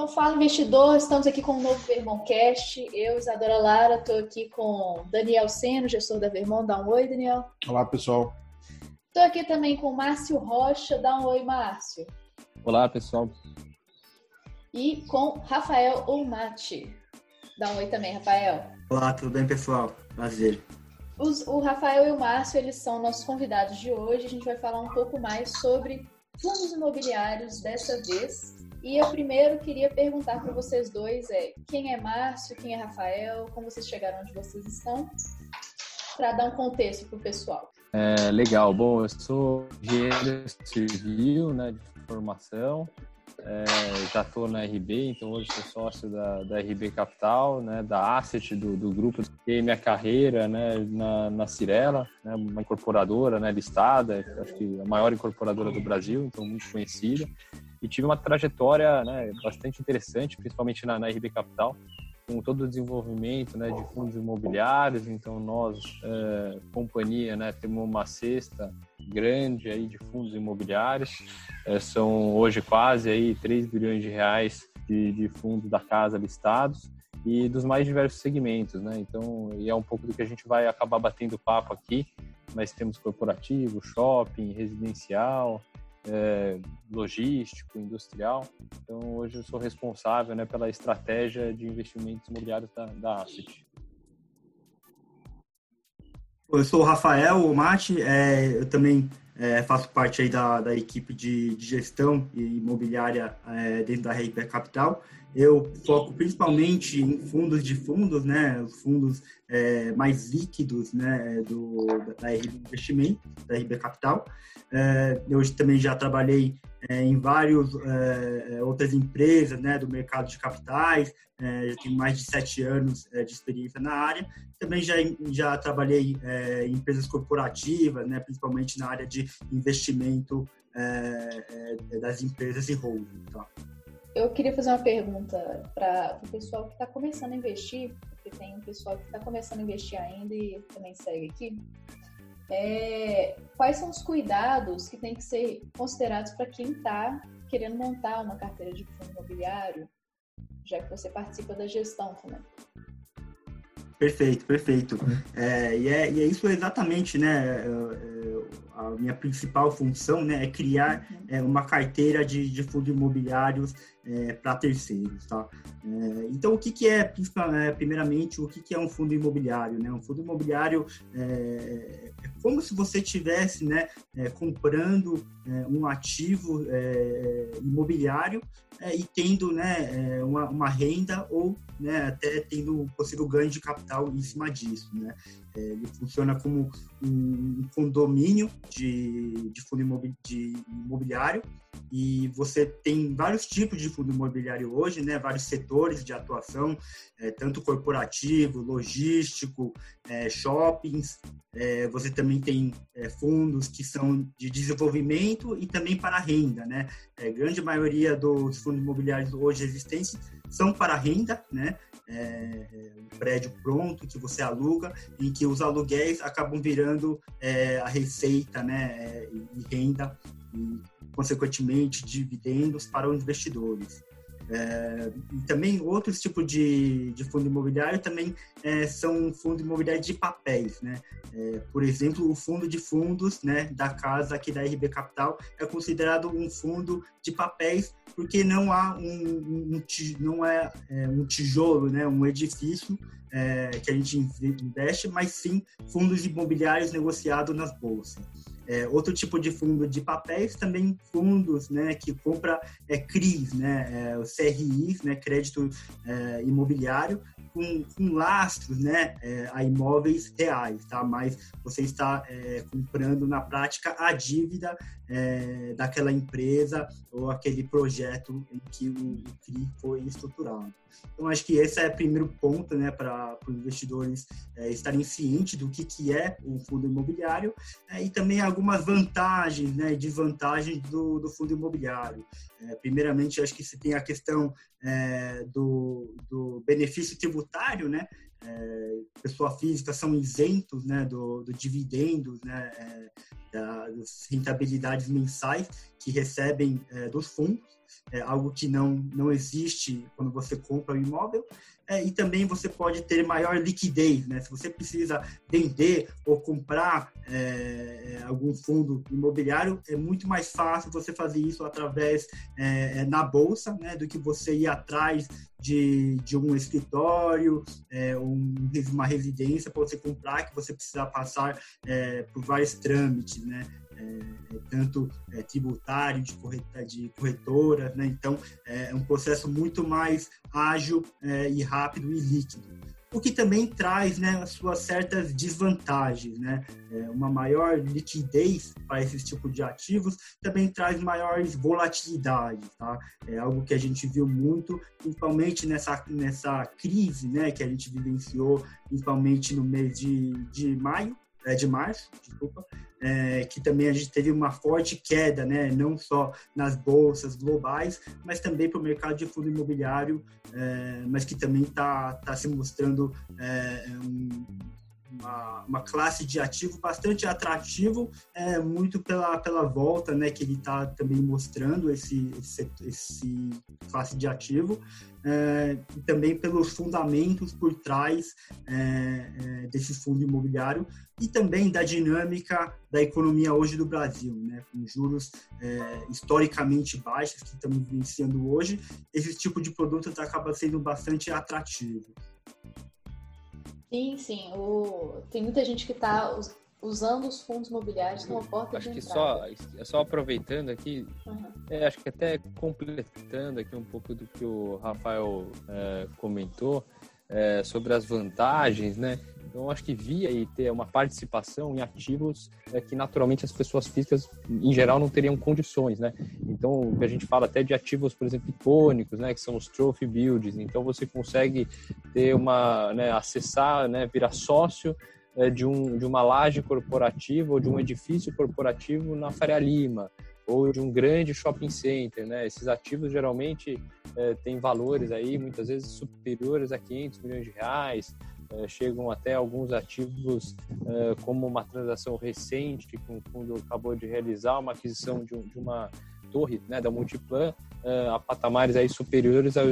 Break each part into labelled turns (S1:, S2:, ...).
S1: Então, fala investidor, estamos aqui com o novo Vermoncast. Eu, Isadora Lara, estou aqui com Daniel Seno, gestor da Vermont. Dá um oi, Daniel.
S2: Olá, pessoal.
S1: Estou aqui também com Márcio Rocha. Dá um oi, Márcio.
S3: Olá, pessoal.
S1: E com Rafael Olmati. Dá um oi também, Rafael.
S4: Olá, tudo bem, pessoal? Prazer.
S1: Os, o Rafael e o Márcio, eles são nossos convidados de hoje. A gente vai falar um pouco mais sobre fundos imobiliários dessa vez. E eu primeiro queria perguntar para vocês dois é quem é Márcio, quem é Rafael, como vocês chegaram onde vocês estão, para dar um contexto para o pessoal.
S3: É, legal. Bom, eu sou engenheiro civil, né, de formação. É, já estou na RB, então hoje sou sócio da, da RB Capital, né, da Asset, do, do grupo. Fiquei minha carreira né, na, na Cirela, né, uma incorporadora né, listada, acho que a maior incorporadora do Brasil, então muito conhecida. E tive uma trajetória né, bastante interessante, principalmente na, na RB Capital, com todo o desenvolvimento né, de fundos imobiliários. Então, nós, é, companhia, né, temos uma cesta grande aí de fundos imobiliários. É, são hoje quase aí 3 bilhões de reais de, de fundos da casa listados e dos mais diversos segmentos, né? Então, e é um pouco do que a gente vai acabar batendo papo aqui, mas temos corporativo, shopping, residencial, é, logístico, industrial. Então, hoje eu sou responsável né, pela estratégia de investimentos imobiliários da, da Asset.
S4: Eu sou o Rafael Mate, é, eu também é, faço parte aí da, da equipe de, de gestão imobiliária é, dentro da RIP Capital. Eu foco principalmente em fundos de fundos, né, os fundos é, mais líquidos né, do, da RB Investimento, da RB Capital. É, eu também já trabalhei é, em várias é, é, outras empresas né, do mercado de capitais, é, já tenho mais de sete anos de experiência na área. Também já, já trabalhei em empresas corporativas, né, principalmente na área de investimento das empresas e holding. Tá?
S1: Eu queria fazer uma pergunta para o pessoal que está começando a investir, porque tem um pessoal que está começando a investir ainda e também segue aqui. É, quais são os cuidados que tem que ser considerados para quem está querendo montar uma carteira de fundo imobiliário, já que você participa da gestão também?
S4: Perfeito, perfeito. É, e, é, e é isso exatamente, né? É, é, a minha principal função né, é criar uhum. é, uma carteira de, de fundos imobiliários é, para terceiros, tá? É, então, o que, que é, primeiramente, o que, que é um fundo imobiliário, né? Um fundo imobiliário é, é como se você estivesse né, comprando um ativo imobiliário é, e tendo né, é, uma, uma, renda ou né, até tendo possível ganho de capital em cima disso. Né? É, ele funciona como um condomínio de, de fundo imobiliário e você tem vários tipos de fundo imobiliário hoje, né? Vários setores de atuação, é, tanto corporativo, logístico, é, shoppings. É, você também tem é, fundos que são de desenvolvimento e também para renda, né? é, grande maioria dos fundos imobiliários hoje existentes são para renda, né? É, um prédio pronto que você aluga, em que os aluguéis acabam virando a receita, né? e renda e, consequentemente, dividendos para os investidores. É, também outros tipos de, de fundo imobiliário também é, são fundo imobiliário de papéis, né? É, por exemplo, o fundo de fundos, né, da casa aqui da RB Capital é considerado um fundo de papéis porque não há um, um não é, é, um tijolo, né, um edifício é, que a gente investe, mas sim fundos imobiliários negociados nas bolsas. É, outro tipo de fundo de papéis, também fundos né, que compra é, CRIs, né, é, CRIs, né, crédito é, imobiliário, com, com, lastros né, é, a imóveis reais, tá? mas você está é, comprando na prática a dívida é, daquela empresa ou aquele projeto em que o CRI foi estruturado. Então, acho que esse é o primeiro ponto né, para os investidores é, estarem cientes do que, que é o fundo imobiliário é, e também algumas vantagens né, e desvantagens do, do fundo imobiliário. É, primeiramente, acho que você tem a questão é, do, do benefício tributário, né? É, pessoa física são isentos né, do, do dividendos, né, é, da, das rentabilidades mensais que recebem é, dos fundos. é algo que não, não existe quando você compra um imóvel. É, e também você pode ter maior liquidez, né? Se você precisa vender ou comprar é, algum fundo imobiliário, é muito mais fácil você fazer isso através é, é na bolsa, né? Do que você ir atrás de, de um escritório, é, um, uma residência para você comprar, que você precisa passar é, por vários trâmites, né? É, é, tanto é, tributário, de, correta, de corretoras, né? Então, é um processo muito mais ágil é, e rápido e líquido. O que também traz né, as suas certas desvantagens, né? É, uma maior liquidez para esse tipo de ativos também traz maiores volatilidades, tá? É algo que a gente viu muito, principalmente nessa, nessa crise, né, que a gente vivenciou, principalmente no mês de, de maio, é, de março, desculpa, é, que também a gente teve uma forte queda, né, não só nas bolsas globais, mas também para o mercado de fundo imobiliário, é, mas que também está tá se mostrando é, um, uma, uma, classe de ativo bastante atrativo, é, muito pela, pela volta né, que ele está também mostrando, esse, esse, esse, classe de ativo, é, e também pelos fundamentos por trás é, é, desse fundo imobiliário e também da dinâmica da economia hoje do Brasil, né, com juros é, historicamente baixos que estamos vivenciando hoje, esse tipo de produto acaba sendo bastante atrativo.
S1: Sim, sim. O... Tem muita gente que está usando os fundos imobiliários como porta
S3: acho
S1: de
S3: que só só aproveitando aqui uhum. é, acho que até completando aqui um pouco do que o Rafael é, comentou é, sobre as vantagens né então, acho que via e ter uma participação em ativos é, que naturalmente as pessoas físicas, em geral, não teriam condições, né? Então, a gente fala até de ativos, por exemplo, icônicos, né? Que são os trophy builds. Então, você consegue ter uma, né, acessar, né, virar sócio é, de, um, de uma laje corporativa ou de um edifício corporativo na Faria Lima ou de um grande shopping center, né? Esses ativos geralmente é, têm valores aí muitas vezes superiores a 500 milhões de reais, é, chegam até alguns ativos, é, como uma transação recente que o fundo acabou de realizar, uma aquisição de, um, de uma torre né, da Multiplan é, a patamares aí superiores a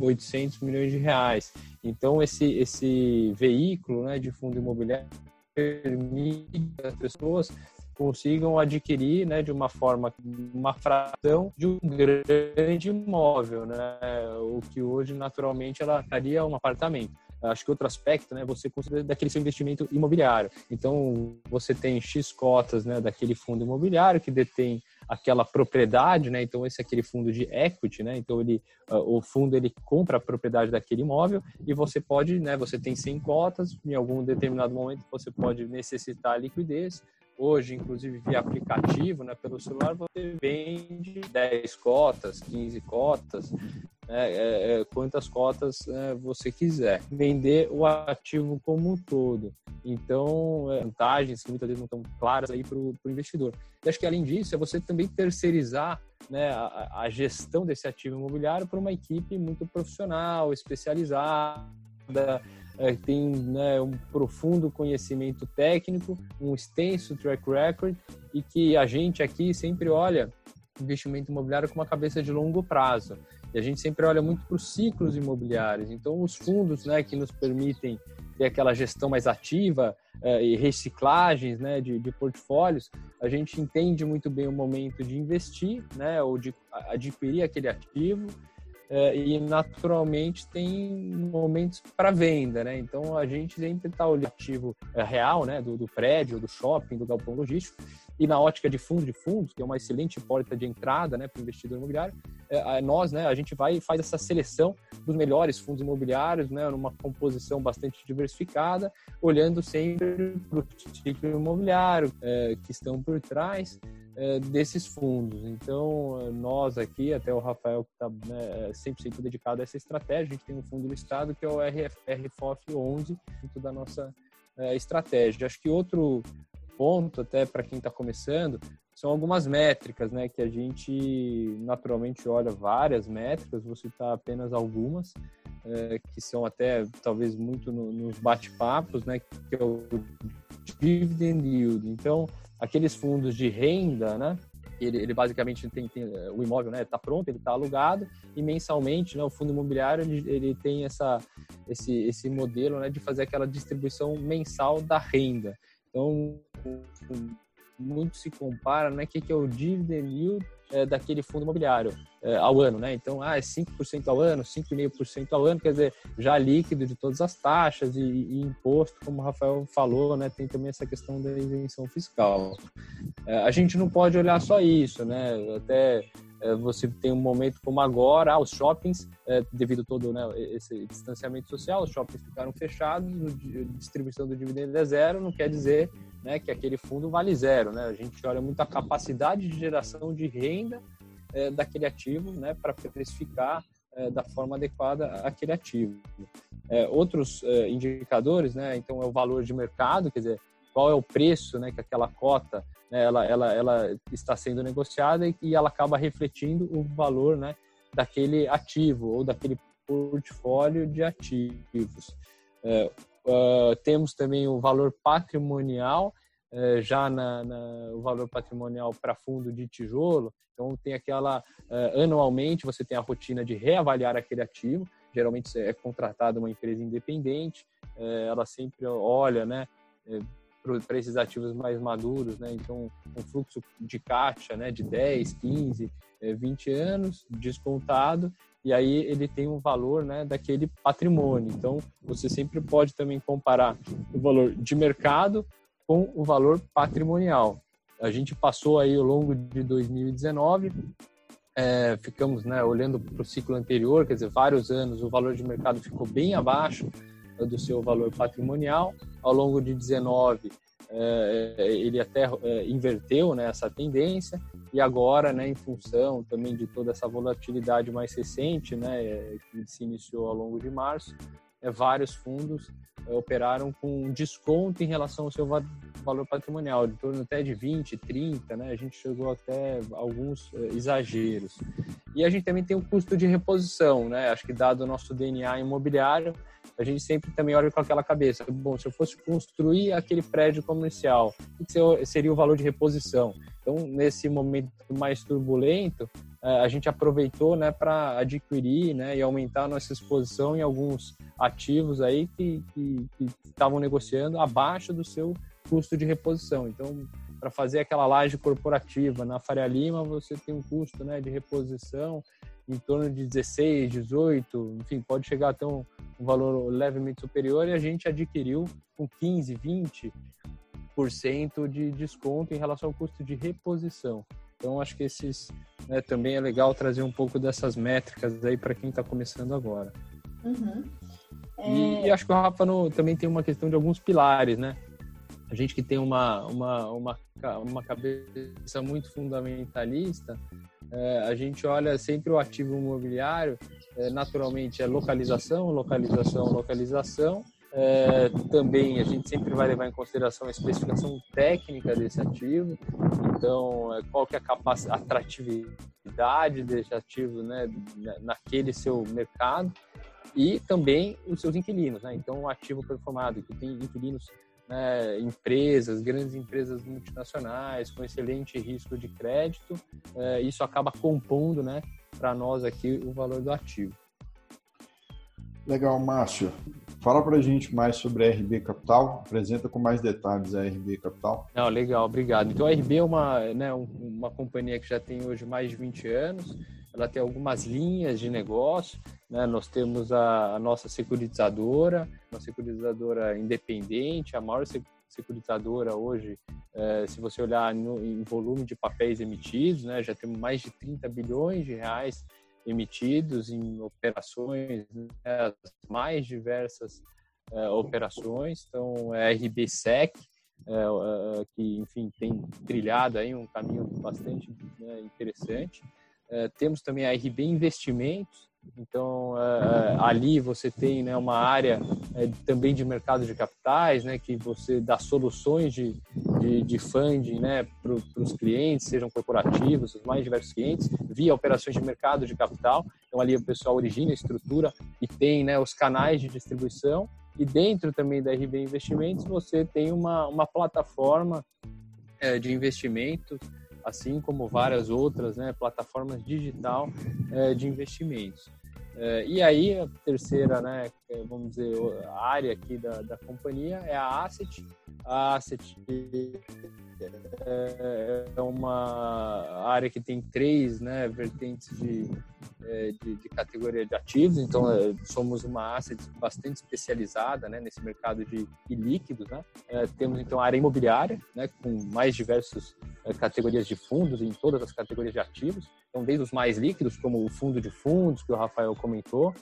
S3: 800 milhões de reais. Então, esse, esse veículo né, de fundo imobiliário permite as pessoas consigam adquirir, né, de uma forma, uma fração de um grande imóvel, né, o que hoje naturalmente ela estaria um apartamento acho que outro aspecto, né, você considera daquele seu investimento imobiliário. Então, você tem X cotas, né, daquele fundo imobiliário que detém aquela propriedade, né? Então esse é aquele fundo de equity, né? Então ele, o fundo ele compra a propriedade daquele imóvel e você pode, né? Você tem 100 cotas, em algum determinado momento você pode necessitar liquidez. Hoje, inclusive via aplicativo, né? Pelo celular você vende 10 cotas, 15 cotas, né, é, é, quantas cotas é, você quiser. Vender o ativo como um todo. Então, é, vantagens que muitas vezes não estão claras aí para o investidor. E acho que além disso, é você também terceirizar né, a, a gestão desse ativo imobiliário para uma equipe muito profissional, especializada, é, tem né, um profundo conhecimento técnico, um extenso track record e que a gente aqui sempre olha investimento imobiliário com uma cabeça de longo prazo. E a gente sempre olha muito para os ciclos imobiliários. Então, os fundos né, que nos permitem ter aquela gestão mais ativa eh, e reciclagens né, de, de, portfólios, a gente entende muito bem o momento de investir né, ou de adquirir aquele ativo eh, e, naturalmente, tem momentos para venda. Né? Então, a gente sempre está olhando ativo eh, real né, do, do prédio, do shopping, do galpão logístico e na ótica de fundo de fundos, que é uma excelente porta de entrada né, para o investidor imobiliário, é, nós, né, a gente vai e faz essa seleção dos melhores fundos imobiliários, né, numa composição bastante diversificada, olhando sempre para o ciclo imobiliário é, que estão por trás é, desses fundos. Então, nós aqui, até o Rafael, que está né, 100% dedicado a essa estratégia, a gente tem um fundo listado que é o RF, RFOF 11, dentro da nossa é, estratégia. Acho que outro ponto, até para quem está começando, são algumas métricas, né? Que a gente naturalmente olha várias métricas, vou citar apenas algumas, é, que são até talvez muito no, nos bate-papos, né? Que é o dividend yield. Então, aqueles fundos de renda, né? ele, ele basicamente tem, tem, o imóvel né está pronto ele está alugado e mensalmente né o fundo imobiliário ele, ele, tem essa esse esse modelo né de fazer aquela distribuição mensal da renda então muito se compara né que que é o dividend yield é, daquele fundo imobiliário é, ao ano, né? Então, ah, é 5% ao ano, 5,5% ao ano, quer dizer, já líquido de todas as taxas e, e, imposto, como o Rafael falou, né? Tem também essa questão da isenção fiscal. É, a gente não pode olhar só isso, né? Até você tem um momento como agora, ah, os shoppings, é, devido todo né, esse distanciamento social, os shoppings ficaram fechados, a distribuição do dividendo é zero, não quer dizer né, que aquele fundo vale zero. Né? A gente olha muito a capacidade de geração de renda é, daquele ativo né, para precificar é, da forma adequada aquele ativo. É, outros é, indicadores, né, então é o valor de mercado, quer dizer, qual é o preço né, que aquela cota né, ela, ela, ela está sendo negociada e, e ela acaba refletindo o valor né, daquele ativo ou daquele portfólio de ativos. É, uh, temos também o valor patrimonial, uh, já na, na, o valor patrimonial para fundo de tijolo. Então, tem aquela, uh, anualmente, você tem a rotina de reavaliar aquele ativo. Geralmente é contratada uma empresa independente, ela sempre olha, né, para esses ativos mais maduros, né? Então, um fluxo de caixa, né, de 10, 15, 20 anos descontado e aí ele tem um valor, né, daquele patrimônio. Então, você sempre pode também comparar o valor de mercado com o valor patrimonial. A gente passou aí ao longo de 2019 é, ficamos né, olhando para o ciclo anterior, quer dizer, vários anos o valor de mercado ficou bem abaixo do seu valor patrimonial. Ao longo de 19, é, é, ele até é, inverteu né, essa tendência e agora, né, em função também de toda essa volatilidade mais recente, né, que se iniciou ao longo de março, é, vários fundos é, operaram com desconto em relação ao seu valor patrimonial, de torno até de 20, 30, né? A gente chegou até alguns é, exageros. E a gente também tem o custo de reposição, né? Acho que dado o nosso DNA imobiliário, a gente sempre também olha com aquela cabeça. Bom, se eu fosse construir aquele prédio comercial, o que seria o valor de reposição? Então, nesse momento mais turbulento, é, a gente aproveitou né, para adquirir né, e aumentar a nossa exposição em alguns ativos aí que estavam negociando abaixo do seu custo de reposição. Então, para fazer aquela laje corporativa na Faria Lima, você tem um custo né, de reposição em torno de 16, 18, enfim, pode chegar até um, um valor levemente superior e a gente adquiriu com 15, 20% de desconto em relação ao custo de reposição. Então, acho que esses né, também é legal trazer um pouco dessas métricas aí para quem está começando agora. Uhum. É... E, e, acho que o Rafa no, também tem uma questão de alguns pilares, né? A gente que tem uma, uma, uma, uma cabeça muito fundamentalista, é, a gente olha sempre o ativo imobiliário, é, naturalmente é localização, localização, localização, é, também a gente sempre vai levar em consideração a especificação técnica desse ativo, então é, qual que é a capacidade, atratividade desse ativo né, naquele seu mercado e também os seus inquilinos, né? então um ativo performado que tem inquilinos né, empresas, grandes empresas multinacionais com excelente risco de crédito, é, isso acaba compondo, né, para nós aqui o valor do ativo.
S2: Legal, Márcio. Fala para a gente mais sobre a RB Capital, apresenta com mais detalhes a RB Capital.
S3: Não, legal, obrigado. Então a RB é uma, né, uma companhia que já tem hoje mais de 20 anos, ela tem algumas linhas de negócio, né? nós temos a, a nossa securitizadora, uma securitizadora independente, a maior securitizadora hoje, é, se você olhar no, em volume de papéis emitidos, né, já temos mais de 30 bilhões de reais emitidos em operações, né, as mais diversas é, operações. Então, é a RBSEC, é, é, que, enfim, tem trilhado aí um caminho bastante né, interessante. Temos também a RB Investimentos, então é, ali você tem né, uma área também de mercado de capitais, né, que você dá soluções de, de, de funding né, para os clientes, sejam corporativos, os mais diversos clientes, via operações de mercado de capital. Então ali o pessoal origina, estrutura e tem né, os canais de distribuição. E dentro também da RB Investimentos você tem uma, uma plataforma de investimentos assim como várias outras né, plataformas digital é, de investimentos. É, e aí, a terceira, né, é, vamos dizer, área aqui da, da companhia é a Asset. A Asset é, é uma área que tem três né, vertentes de, de, de, categoria de ativos, então somos uma asset bastante especializada né, nesse mercado de ilíquidos. Né? temos então a área imobiliária, né, com mais diversas categorias de fundos em todas as categorias de ativos. Então, desde os mais líquidos, como o fundo de fundos, que o Rafael comentou,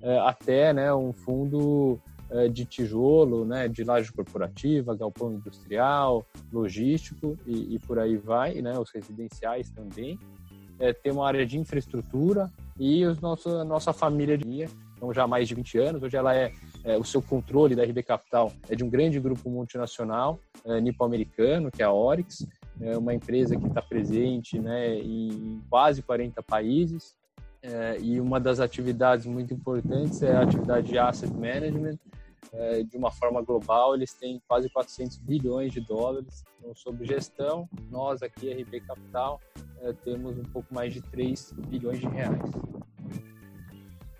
S3: é, até né, um fundo é, de tijolo, né, de laje corporativa, galpão industrial, logístico e, e por aí vai, né, os residenciais também. É, tem uma área de infraestrutura e os nosso, a nossa família de então já há mais de 20 anos. Hoje ela é, é, o seu controle da RB Capital é de um grande grupo multinacional é, nipo-americano, que é a Orix, é uma empresa que está presente né, em quase 40 países. É, e uma das atividades muito importantes é a atividade de asset management. É, de uma forma global, eles têm quase 400 bilhões de dólares então, sob gestão. Nós aqui, RB Capital, é, temos um pouco mais de 3 bilhões de reais.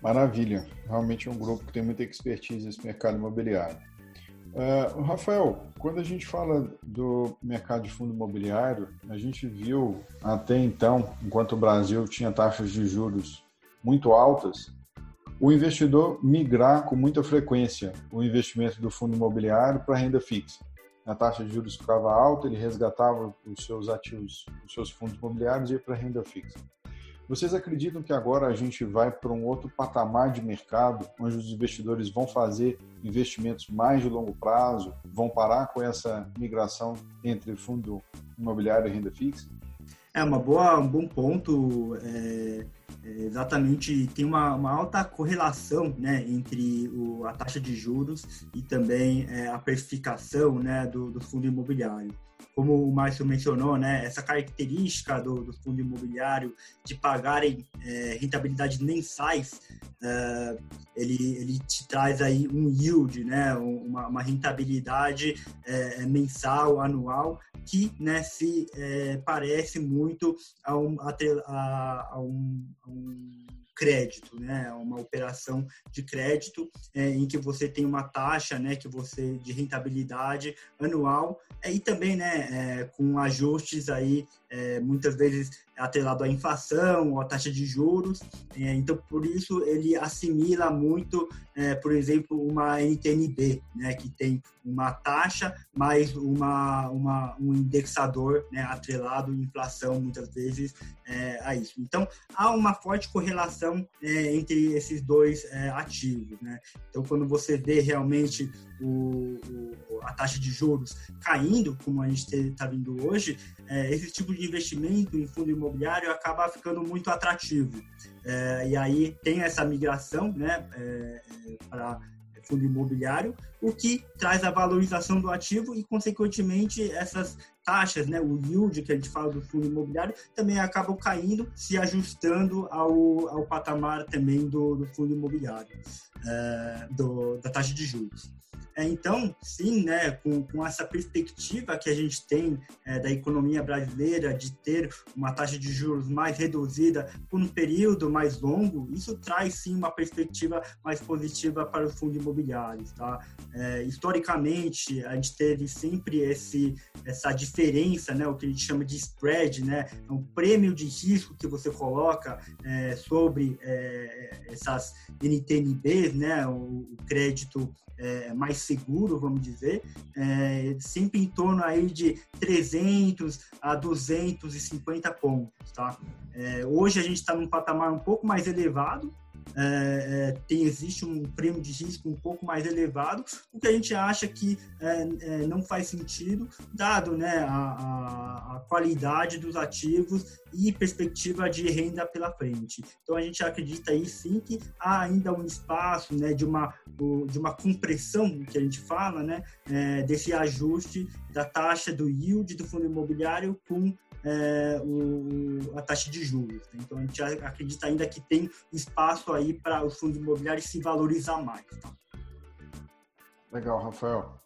S2: Maravilha. Realmente é um grupo que tem muita expertise nesse mercado imobiliário. Uh, Rafael, quando a gente fala do mercado de fundo imobiliário, a gente viu até então, enquanto o Brasil tinha taxas de juros muito altas, o investidor migrar com muita frequência o investimento do fundo imobiliário para renda fixa. A taxa de juros ficava alta, ele resgatava os seus ativos, os seus fundos imobiliários e ia para renda fixa. Vocês acreditam que agora a gente vai para um outro patamar de mercado, onde os investidores vão fazer investimentos mais de longo prazo, vão parar com essa migração entre fundo imobiliário e renda fixa?
S4: É uma boa, um bom ponto. É, é, exatamente, tem uma, uma, alta correlação né, entre o, a taxa de juros e também é, a precificação né, do, do fundo imobiliário como o Márcio mencionou, né, essa característica do, do fundo imobiliário de pagarem é, rentabilidades mensais, é, ele, ele te traz aí um yield, né, uma, uma rentabilidade é, mensal, anual, que né, se é, parece muito a um, a, a, um, a um crédito, né? Uma operação de crédito é, em que você tem uma taxa, né? Que você de rentabilidade anual é, e também, né? É, com ajustes aí é, muitas vezes atrelado à inflação à taxa de juros. É, então, por isso, ele assimila muito, é, por exemplo, uma NTNB, né, que tem uma taxa mais uma, uma, um indexador né, atrelado à inflação, muitas vezes, é, a isso. Então, há uma forte correlação é, entre esses dois é, ativos. Né? Então, quando você vê realmente o, o, a taxa de juros caindo, como a gente está vendo hoje, é, esse tipo de investimento em fundo imobiliário acaba ficando muito atrativo. É, e aí tem essa migração né, é, é para fundo imobiliário, o que traz a valorização do ativo e, consequentemente, essas taxas, né, o yield que a gente fala do fundo imobiliário, também acabam caindo, se ajustando ao, ao patamar também do, do fundo imobiliário, é, do, da taxa de juros. É, então, sim, né, com, com essa perspectiva que a gente tem é, da economia brasileira de ter uma taxa de juros mais reduzida por um período mais longo, isso traz sim uma perspectiva mais positiva para os fundos imobiliários. Tá? É, historicamente, a gente teve sempre esse, essa diferença, né, o que a gente chama de spread, né, é um prêmio de risco que você coloca é, sobre é, essas NTNBs, né, o, o crédito é, mais seguro, vamos dizer, é, sempre em torno aí de 300 a 250 pontos, tá? É, hoje a gente está num patamar um pouco mais elevado, é, é, tem, existe um prêmio de risco um pouco mais elevado, o que a gente acha que é, é não faz sentido, dado né, a, a, qualidade dos ativos e perspectiva de renda pela frente. Então a gente acredita aí sim que há ainda um espaço né, de, uma, de uma compressão que a gente fala, né, é, desse ajuste da taxa do yield do fundo imobiliário com é, o, a taxa de juros. Então a gente acredita ainda que tem espaço aí para os fundos imobiliários se valorizar mais. Tá?
S2: Legal, Rafael.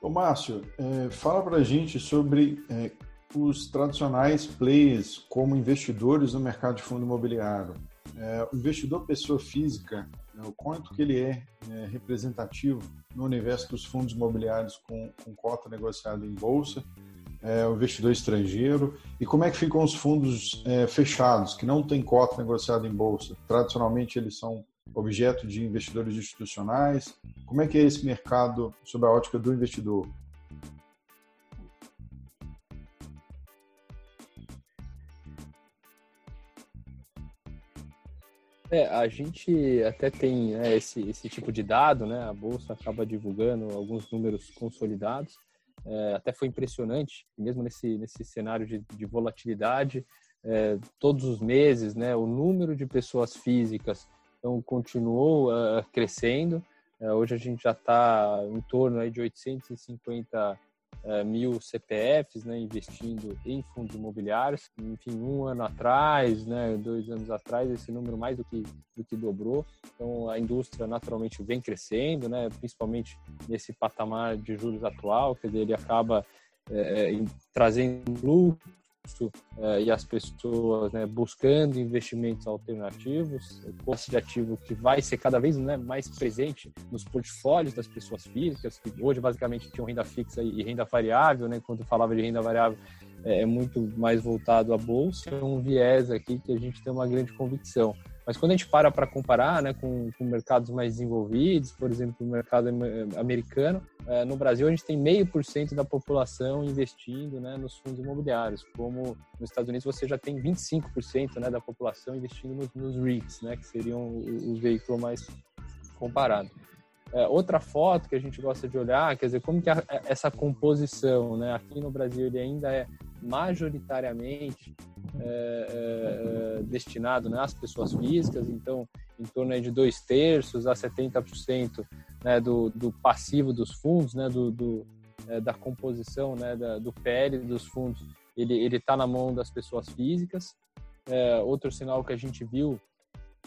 S2: Ô, Márcio, é, fala para a gente sobre é, os tradicionais players como investidores no mercado de fundo imobiliário. É, o investidor pessoa física, é, o quanto que ele é, é, representativo no universo dos fundos imobiliários com, com cota negociada em bolsa, é, o investidor estrangeiro, e como é que ficam os fundos é, fechados, que não têm cota negociada em bolsa? Tradicionalmente eles são objeto de investidores institucionais. Como é que é esse mercado sob a ótica do investidor?
S3: É, a gente até tem né, esse, esse tipo de dado, né? A Bolsa acaba divulgando alguns números consolidados. É, até foi impressionante, mesmo nesse, nesse cenário de, de volatilidade, é, todos os meses, né? O número de pessoas físicas então, continuou uh, crescendo. Uh, hoje a gente já está em torno aí de 850 uh, mil CPFs né, investindo em fundos imobiliários. Enfim, um ano atrás, né, dois anos atrás, esse número mais do que, do que dobrou. Então, a indústria naturalmente vem crescendo, né, principalmente nesse patamar de juros atual, quer dizer, ele acaba é, trazendo lucro uh, e as pessoas né, buscando investimentos alternativos, custo de ativo que vai ser cada vez né, mais presente nos portfólios das pessoas físicas, que hoje basicamente tinham renda fixa e renda variável, né, quando falava de renda variável é, é muito mais voltado à bolsa, é um viés aqui que a gente tem uma grande convicção. Mas quando a gente para para comparar né, com, com, mercados mais desenvolvidos, por exemplo, o mercado americano, no Brasil a gente tem meio por cento da população investindo né, nos fundos imobiliários, como nos Estados Unidos você já tem 25% né, da população investindo nos, nos REITs, né, que seriam o, o veículo mais comparado. É, outra foto que a gente gosta de olhar, quer dizer, como que a, essa composição, né? Aqui no Brasil ele ainda é majoritariamente é, é, é, destinado né, às pessoas físicas, então em torno de dois terços a 70% né, do, do passivo dos fundos, né, do, do é, da composição né, da, do PL dos fundos, ele está na mão das pessoas físicas. É, outro sinal que a gente viu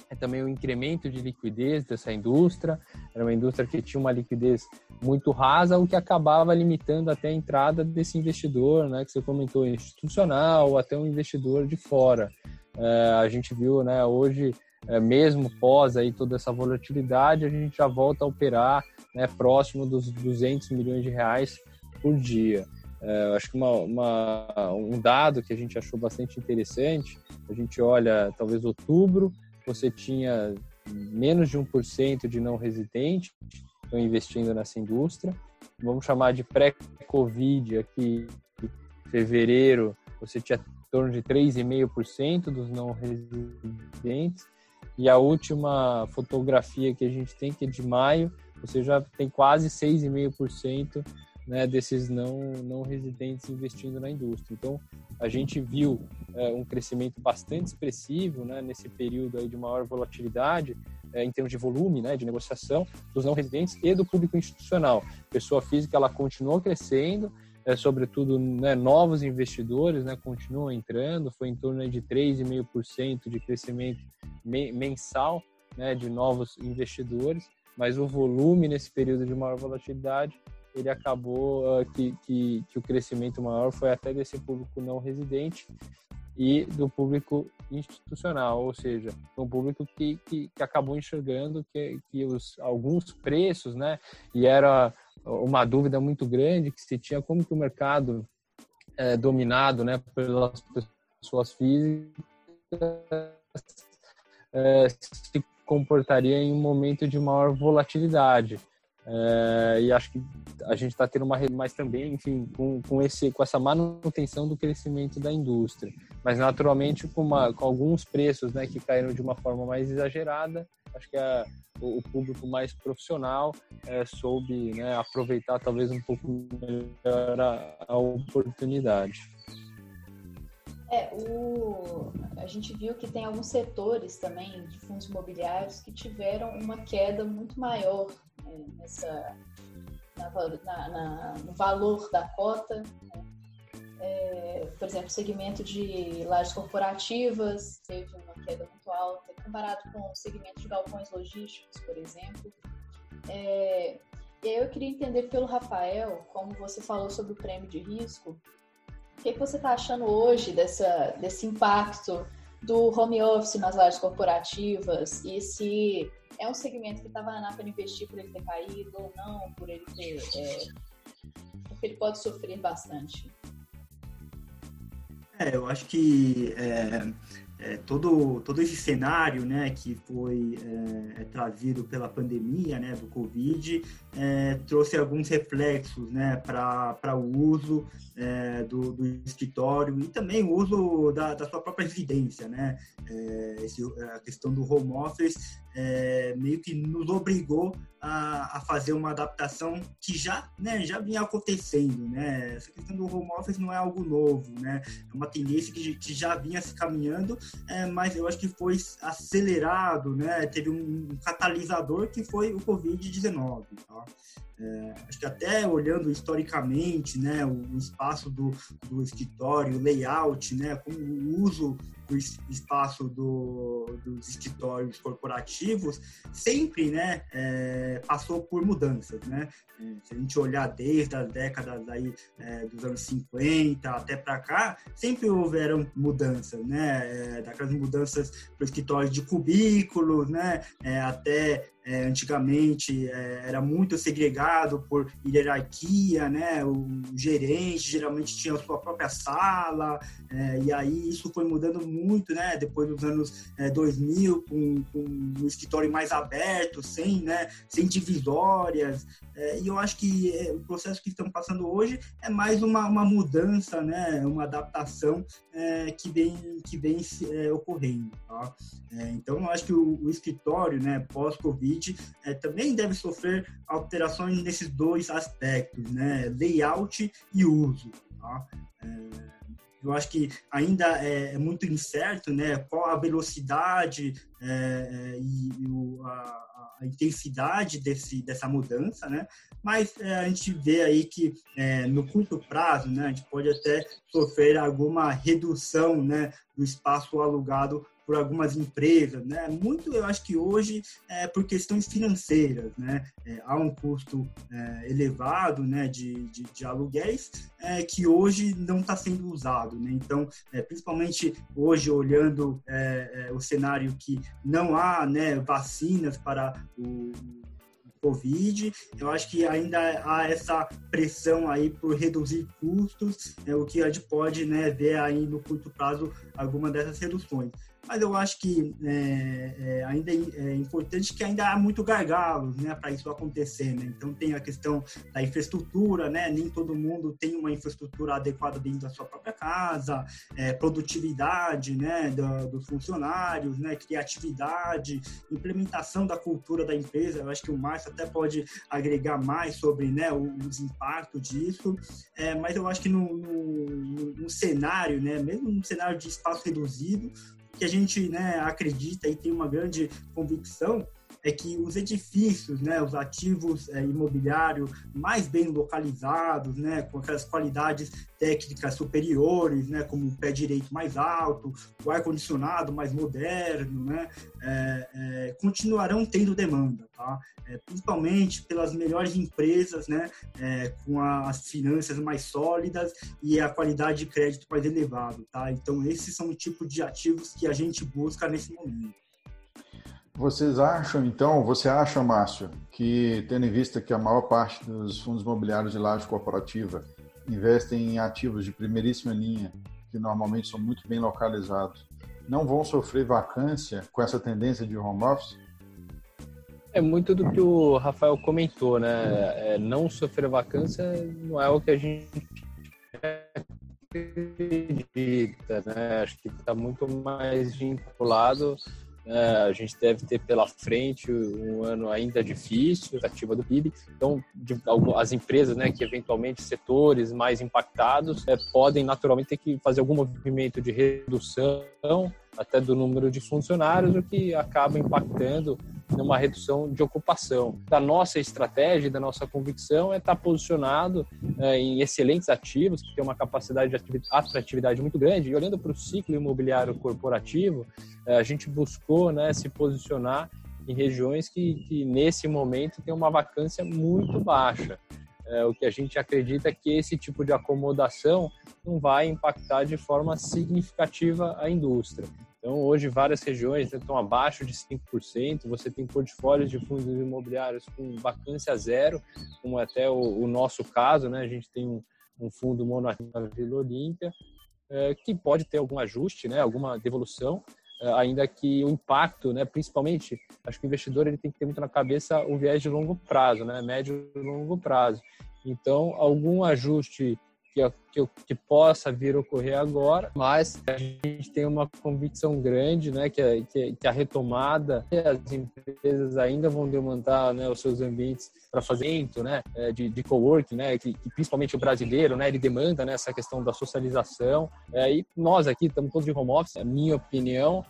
S3: é também o incremento de liquidez dessa indústria. Era uma indústria que tinha uma liquidez muito rasa, o que acabava limitando até a entrada desse investidor, né, que você comentou, institucional, ou até um investidor de fora. É, a gente viu, né, hoje, é, mesmo pós aí toda essa volatilidade, a gente já volta a operar né, próximo dos 200 milhões de reais por dia. É, acho que uma, uma, um dado que a gente achou bastante interessante, a gente olha talvez outubro, você tinha menos de 1% de não residente estão investindo nessa indústria. Vamos chamar de pré-Covid aqui, fevereiro, você tinha em torno de 3,5% dos não residentes. E a última fotografia que a gente tem, que é de maio, você já tem quase 6,5% né, desses não, não residentes investindo na indústria. Então, a gente viu é, um crescimento bastante expressivo né, nesse período aí de maior volatilidade é, em termos de volume né, de negociação dos não residentes e do público institucional. Pessoa física ela continuou crescendo, é, sobretudo né, novos investidores né, continuam entrando, foi em torno de 3,5% de crescimento mensal né, de novos investidores, mas o volume nesse período de maior volatilidade ele acabou uh, que, que, que, o crescimento maior foi até desse público não residente e do público institucional, ou seja, um público que, que, que acabou enxergando que, que os, alguns preços, né, e era uma dúvida muito grande que se tinha como que o mercado é, dominado, né, pelas pessoas físicas é, se comportaria em um momento de maior volatilidade. É, e acho que a gente está tendo uma mais também, enfim, com, com, esse, com essa manutenção do crescimento da indústria, mas naturalmente com, uma, com alguns preços, né, que caíram de uma forma mais exagerada. Acho que a, o, o, público mais profissional é, soube né, aproveitar talvez um pouco melhor a, a oportunidade.
S1: É, o, a gente viu que tem alguns setores também de fundos imobiliários que tiveram uma queda muito maior né, nessa, na, na, no valor da cota. Né? É, por exemplo, o segmento de lajes corporativas teve uma queda muito alta, comparado com o segmento de galpões logísticos, por exemplo. É, e aí eu queria entender pelo Rafael, como você falou sobre o prêmio de risco, o que, você está achando hoje dessa, desse impacto do home office nas áreas corporativas e se é um segmento que estava na para investir por ele ter caído ou não, por ele ter. É, porque ele pode sofrer bastante.
S4: É, eu acho que é, é, todo, todo esse cenário né, que foi é, é trazido pela pandemia né, do Covid é, trouxe alguns reflexos né, para o uso é, do, do, escritório e também o uso da, da sua própria residência. Né? É, esse, a questão do home office é, meio que nos obrigou a, a, fazer uma adaptação que já, né, já vinha acontecendo. Né? Essa questão do home office não é algo novo, né? é uma tendência que, que já vinha se caminhando, é, mas eu acho que foi acelerado, né? teve um, um catalisador que foi o Covid-19. Tá? É, acho que até olhando historicamente, né, o, o espaço do, do escritório, o layout, né, como o uso do espaço do, dos escritórios corporativos sempre, né, é, passou por mudanças, né. É, se a gente olhar desde as décadas aí é, dos anos 50 até para cá, sempre houveram mudanças, né, é, daquelas mudanças para o escritório de cubículos, né, até é, antigamente é, era muito segregado por hierarquia, né? O gerente geralmente tinha a sua própria sala, é, e aí isso foi mudando muito, né? Depois dos anos 2000, é, com, com um escritório mais aberto, sem, né? Sem divisórias, é, e eu acho que é, o processo que estamos passando hoje é mais uma, uma mudança, né? Uma adaptação que vem que vem ocorrendo, tá? então, eu acho que o, o escritório, né? Pós-Covid é, também deve sofrer alterações nesses dois aspectos, né? layout e uso. Tá? É, eu acho que ainda é, é, muito incerto né, qual a velocidade é, é e, e o, a, a, intensidade desse, dessa mudança, né? mas é, a gente vê aí que é, no curto prazo né, a gente pode até sofrer alguma redução né, do espaço alugado por algumas empresas, né? Muito, eu acho que hoje é por questões financeiras, né? É, há um custo é, elevado, né, de, de, de aluguéis é, que hoje não está sendo usado, né? Então, é, principalmente hoje olhando é, é, o cenário que não há, né, vacinas para o Covid. Eu acho que ainda há essa pressão aí por reduzir custos, é, o que a gente pode né, ver aí no curto prazo alguma dessas reduções mas eu acho que é, é, ainda é, é importante que ainda há muito gargalos né, para isso acontecer. Né? Então tem a questão da infraestrutura, né? nem todo mundo tem uma infraestrutura adequada dentro da sua própria casa, é, produtividade né, do, dos funcionários, né, criatividade, implementação da cultura da empresa. Eu acho que o Márcio até pode agregar mais sobre né, os impactos disso, é, mas eu acho que no, no, no cenário, né, mesmo no cenário de espaço reduzido, que a gente né, acredita e tem uma grande convicção é que os edifícios, né, os ativos é, imobiliários mais bem localizados, né, com aquelas qualidades técnicas superiores, né, como o pé direito mais alto, o ar condicionado mais moderno, né, é, é, continuarão tendo demanda, tá? É, principalmente pelas melhores empresas, né, é, com as finanças mais sólidas e a qualidade de crédito mais elevado, tá? Então esses são o tipo de ativos que a gente busca nesse momento.
S2: Vocês acham, então, você acha, Márcio, que tendo em vista que a maior parte dos fundos imobiliários de laje corporativa investem em ativos de primeiríssima linha, que normalmente são muito bem localizados, não vão sofrer vacância com essa tendência de home office?
S3: É muito do que o Rafael comentou, né? É, não sofrer vacância não é o que a gente acredita, né? Acho que está muito mais vinculado é, a gente deve ter pela frente um ano ainda difícil, ativa do PIB. Então, de, as empresas, né, que eventualmente setores mais impactados, é, podem naturalmente ter que fazer algum movimento de redução até do número de funcionários, o que acaba impactando numa redução de ocupação. Da nossa estratégia, da nossa convicção é estar posicionado é, em excelentes ativos, que tem uma capacidade de atratividade muito grande. E olhando para o ciclo imobiliário corporativo, é, a gente buscou né, se posicionar em regiões que, que, nesse momento tem uma vacância muito baixa. é, o que a gente acredita é que esse tipo de acomodação não vai impactar de forma significativa a indústria. Então, hoje, várias regiões estão abaixo de 5%. Você tem portfólios de fundos imobiliários com vacância zero, como até o, o nosso caso, né? A gente tem um, um fundo monarquia na Vila Olímpia, é, que pode ter algum ajuste, né? Alguma devolução, é, ainda que o impacto, né? Principalmente, acho que o investidor ele tem que ter muito na cabeça o viés de longo prazo, né? Médio e longo prazo. Então, algum ajuste que, que, que, possa vir ocorrer agora, mas a gente tem uma convicção grande, né, que a, que, a retomada, as empresas ainda vão demandar, né, os seus ambientes para fazer, né, é, de, de coworking, né, que, que, principalmente o brasileiro, né, ele demanda, né, essa questão da socialização. É, e nós aqui estamos todos de home office, a minha opinião,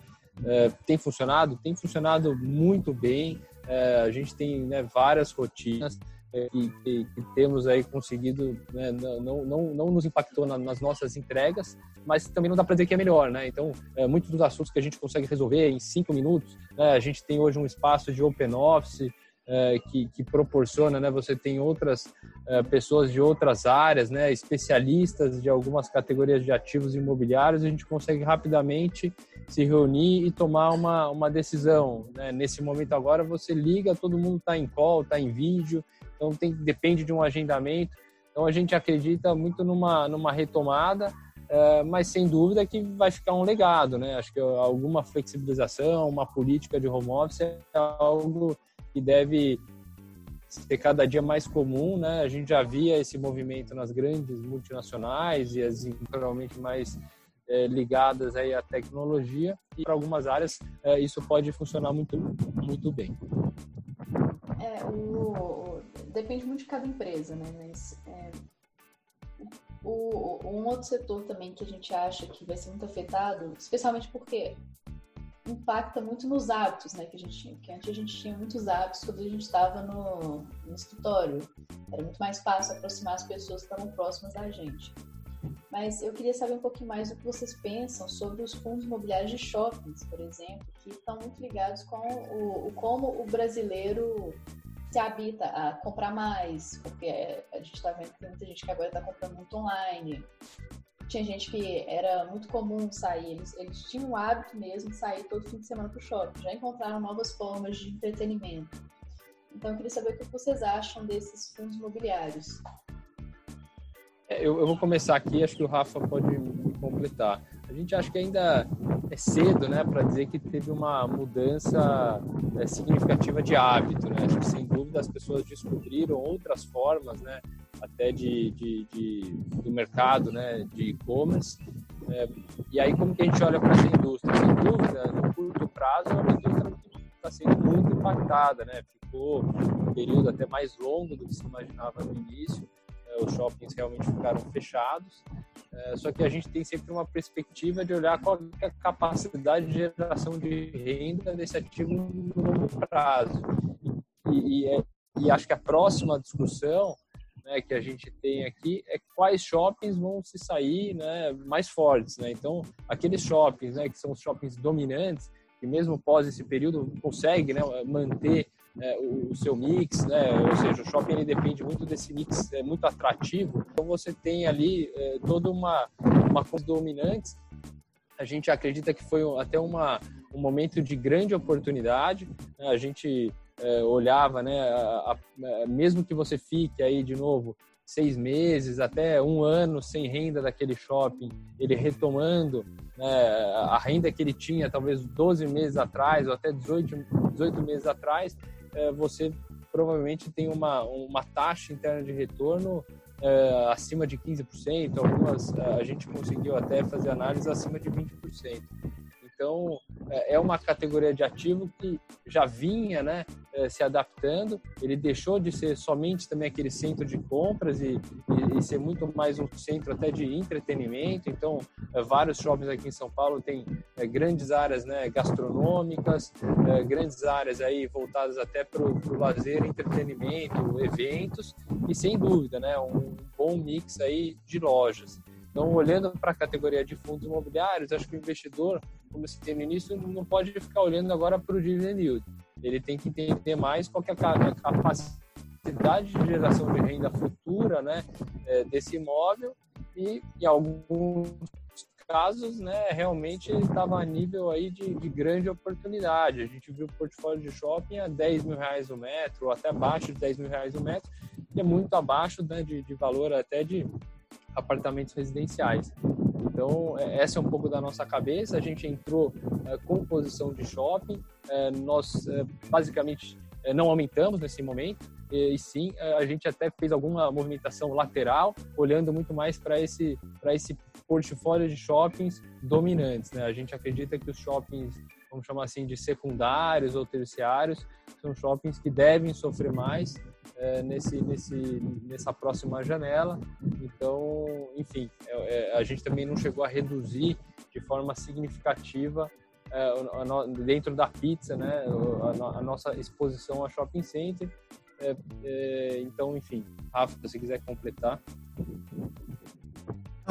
S3: é, tem funcionado, tem funcionado muito bem. É, a gente tem né, várias rotinas que, que, que, temos aí conseguido, né, não, não, não nos impactou na, nas nossas entregas, mas também não dá para dizer que é melhor, né? Então, é, muitos dos assuntos que a gente consegue resolver em cinco minutos, né, a gente tem hoje um espaço de open office, é, que, que, proporciona, né? Você tem outras é, pessoas de outras áreas, né? Especialistas de algumas categorias de ativos imobiliários, a gente consegue rapidamente se reunir e tomar uma, uma decisão. Né? Nesse momento agora, você liga, todo mundo está em call, está em vídeo, então tem, depende de um agendamento. Então a gente acredita muito numa, numa retomada, é, mas sem dúvida que vai ficar um legado, né? Acho que alguma flexibilização, uma política de home office é algo que deve ser cada dia mais comum, né? A gente já via esse movimento nas grandes multinacionais e as provavelmente mais é, ligadas aí à tecnologia e para algumas áreas é, isso pode funcionar muito muito bem.
S1: É, o, depende muito de cada empresa, né? Mas é, o, um outro setor também que a gente acha que vai ser muito afetado, especialmente porque impacta muito nos hábitos, né, que a gente tinha. Que antes a gente tinha muitos hábitos quando a gente estava no, no escritório. Era muito mais fácil aproximar as pessoas que estavam próximas da gente. Mas eu queria saber um pouquinho mais do que vocês pensam sobre os fundos imobiliários de shoppings, por exemplo, que estão muito ligados com o, o como o brasileiro se habita a comprar mais, porque a gente está vendo que tem muita gente que agora está comprando muito online. Tinha gente que era muito comum sair, eles, eles tinham o hábito mesmo de sair todo fim de semana para o shopping, já encontraram novas formas de entretenimento. Então eu queria saber o que vocês acham desses fundos imobiliários.
S3: É, eu, eu, vou começar aqui, acho que o Rafa pode me completar. A gente acha que ainda é cedo, né, para dizer que teve uma mudança é, significativa de hábito, né? Acho que sem dúvida as pessoas descobriram outras formas, né, até de, de, de do mercado, né, de e-commerce. É, e aí como que a gente olha para essa indústria? Sem dúvida, no curto prazo é uma indústria que está sendo muito impactada, né? Ficou um período até mais longo do que se imaginava no início os shoppings realmente ficaram fechados. É, só que a gente tem sempre uma perspectiva de olhar qual é a capacidade de geração de renda desse ativo no longo prazo. E, e, é, e acho que a próxima discussão né, que a gente tem aqui é quais shoppings vão se sair né, mais fortes. Né? Então, aqueles shoppings né, que são os shoppings dominantes, que mesmo pós esse período conseguem né, manter é, o, seu mix, né? Ou seja, o shopping ele depende muito desse mix é, muito atrativo. Então você tem ali é, toda uma uma coisa dominante. A gente acredita que foi até uma um momento de grande oportunidade. A gente é, olhava, né? A, a, mesmo que você fique aí de novo seis meses até um ano sem renda daquele shopping, ele retomando né, a renda que ele tinha talvez 12 meses atrás ou até 18, 18 meses atrás, é, você provavelmente tem uma, uma taxa interna de retorno é, acima de 15%, algumas é, a gente conseguiu até fazer análise acima de 20%. Então, é, é uma categoria de ativo que já vinha né, é, se adaptando. Ele deixou de ser somente também aquele centro de compras e, e, e ser muito mais um centro até de entretenimento. Então, é, vários shoppings aqui em São Paulo têm grandes áreas né, gastronômicas, grandes áreas aí voltadas até para o lazer, entretenimento, eventos e sem dúvida, né, um bom mix aí de lojas. Então, olhando para a categoria de fundos imobiliários, acho que o investidor, como se tem no início, não pode ficar olhando agora para o dividend yield. Ele tem que entender mais qual é a capacidade capacidade de geração de renda futura né, é, desse imóvel e em alguns casos, né, realmente estava a nível aí de, de, grande oportunidade. A gente viu o portfólio de shopping a 10 mil reais o metro, ou até abaixo de 10 mil reais o metro, que é muito abaixo né, de, de valor até de apartamentos residenciais. Então, é, essa é um pouco da nossa cabeça. A gente entrou é, com posição de shopping. É, nós, é, basicamente, é, não aumentamos nesse momento. E, e, sim, é, a gente até fez alguma movimentação lateral, olhando muito mais para esse, esse portfólio de shoppings dominantes. Né? A gente acredita que os shoppings, vamos chamar assim, de secundários ou terciários, são shoppings que devem sofrer mais é, nesse, nesse, nessa próxima janela. Então, enfim, é, é, a gente também não chegou a reduzir de forma significativa é, dentro da pizza, né, a, a, nossa exposição a shopping center. É, então, enfim, Rafa, se quiser completar.